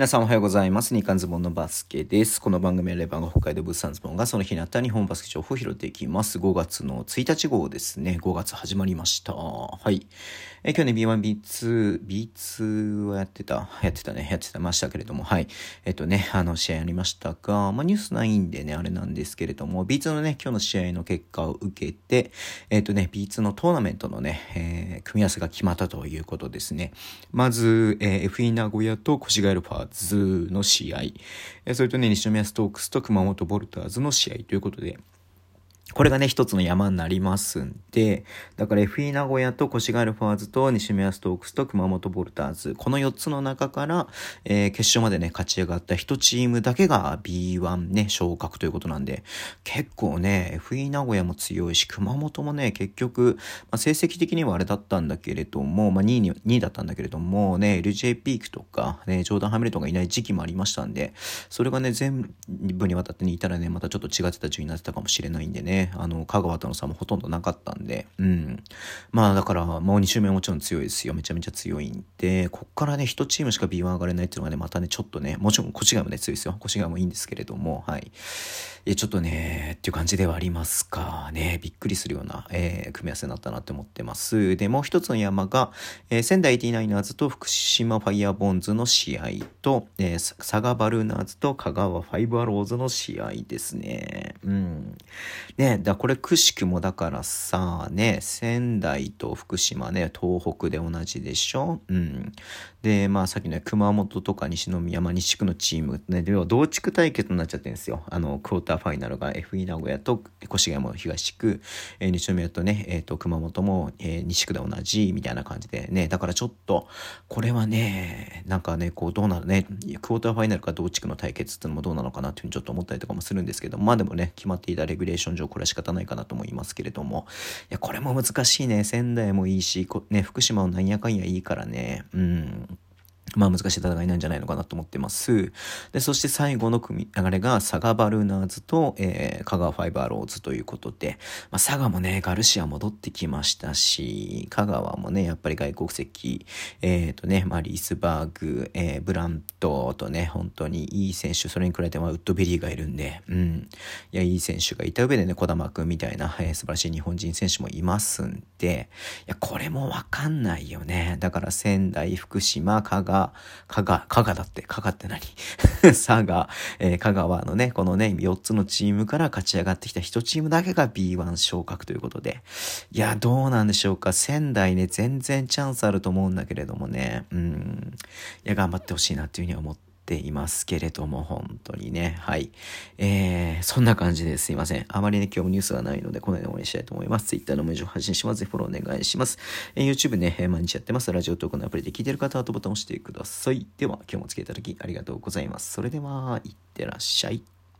皆さんおはようございます。日刊ズボンのバスケです。この番組はレバンが北海道物産ズボンがその日にあった日本バスケ情報を拾っていきます。5月の1日号ですね。5月始まりました。はい。え今日ね、B1、B2、B2 はやってた、やってたね、やってたましたけれども、はい。えっとね、あの、試合ありましたが、まあ、ニュースないんでね、あれなんですけれども、B2 のね、今日の試合の結果を受けて、えっとね、B2 のトーナメントのね、えー、組み合わせが決まったということですね。まず、えー、FE 名古屋と越谷ルファーズの試合、それとね、西宮ストークスと熊本ボルターズの試合ということで、これがね、一つの山になりますんで、だから FE 名古屋と越谷ルファーズと西宮ストークスと熊本ボルターズ、この4つの中から、えー、決勝までね、勝ち上がった1チームだけが B1 ね、昇格ということなんで、結構ね、FE 名古屋も強いし、熊本もね、結局、まあ、成績的にはあれだったんだけれども、まあ、2位に、2位だったんだけれども、ね、LJ ピークとか、ね、ジョーダン・ハミルトンがいない時期もありましたんで、それがね、全部にわたってね、いたらね、またちょっと違ってた順位になってたかもしれないんでね、あの、香川との差もほとんどなかったんで、うん。まあだから、もう2周目もちろん強いですよ。めちゃめちゃ強いんで、こっからね、1チームしか B1 上がれないっていうのがね、またね、ちょっとね、もちろん越谷もね、強いですよ。越谷もいいんですけれども、はい。え、ちょっとね、っていう感じではありますかね。びっくりするような、えー、組み合わせになったなって思ってます。で、もう一つの山が、えー、仙台 89ers と福島ファイヤーボンズの試合と、えー、佐賀バルーナーズと香川ファイブアローズの試合ですね。うん。ね、だこれくしくもだからさ、ね、仙台と福島ね、東北で同じでしょ？うん。で、まあさっきの、ね、熊本とか西宮、まあ西区のチームね、では同地区対決になっちゃってるんですよ。あの、クォーターファイナルが FE 名古屋と越谷も東区、えー、西宮とね、えっ、ー、と、熊本も、えー、西区で同じみたいな感じで。ね、だからちょっと、これはね、なんかね、こうどうなるね、クォーターファイナルか同地区の対決っていうのもどうなのかなっていうふうにちょっと思ったりとかもするんですけど、まあでもね、決まっていたレギュレーション上これは仕方ないかなと思いますけれども、いや、これも難しいね。仙台もいいし、ね、福島もなんやかんやいいからね、うん。まあ難しい戦いなんじゃないのかなと思ってます。で、そして最後の組み流れが佐賀バルーナーズと、えー、香川ファイバーローズということで、まあ佐賀もね、ガルシア戻ってきましたし、香川もね、やっぱり外国籍、えっ、ー、とね、まあリースバーグ、えー、ブラントとね、本当にいい選手、それに比べてまあウッドベリーがいるんで、うん。いや、いい選手がいた上でね、小玉くんみたいな、えー、素晴らしい日本人選手もいますんで、いや、これもわかんないよね。だから仙台、福島、香川、香川、香川だって、加賀って何？佐賀、えー、香川のね、このね、4つのチームから勝ち上がってきた1チームだけが B1 昇格ということで。いや、どうなんでしょうか？仙台ね、全然チャンスあると思うんだけれどもね。うん。いや、頑張ってほしいなっていうふうに思ってていますけれども、本当にね。はい。えー、そんな感じですいません。あまりね、今日もニュースがないので、この辺で終わりにしたいと思います。Twitter の文字を発信します。ぜひフォローお願いします。えー、YouTube ね、毎日やってます。ラジオトークのアプリで聞いてる方はとボタンを押してください。では、今日もお付き合いいただきありがとうございます。それでは、いってらっしゃい。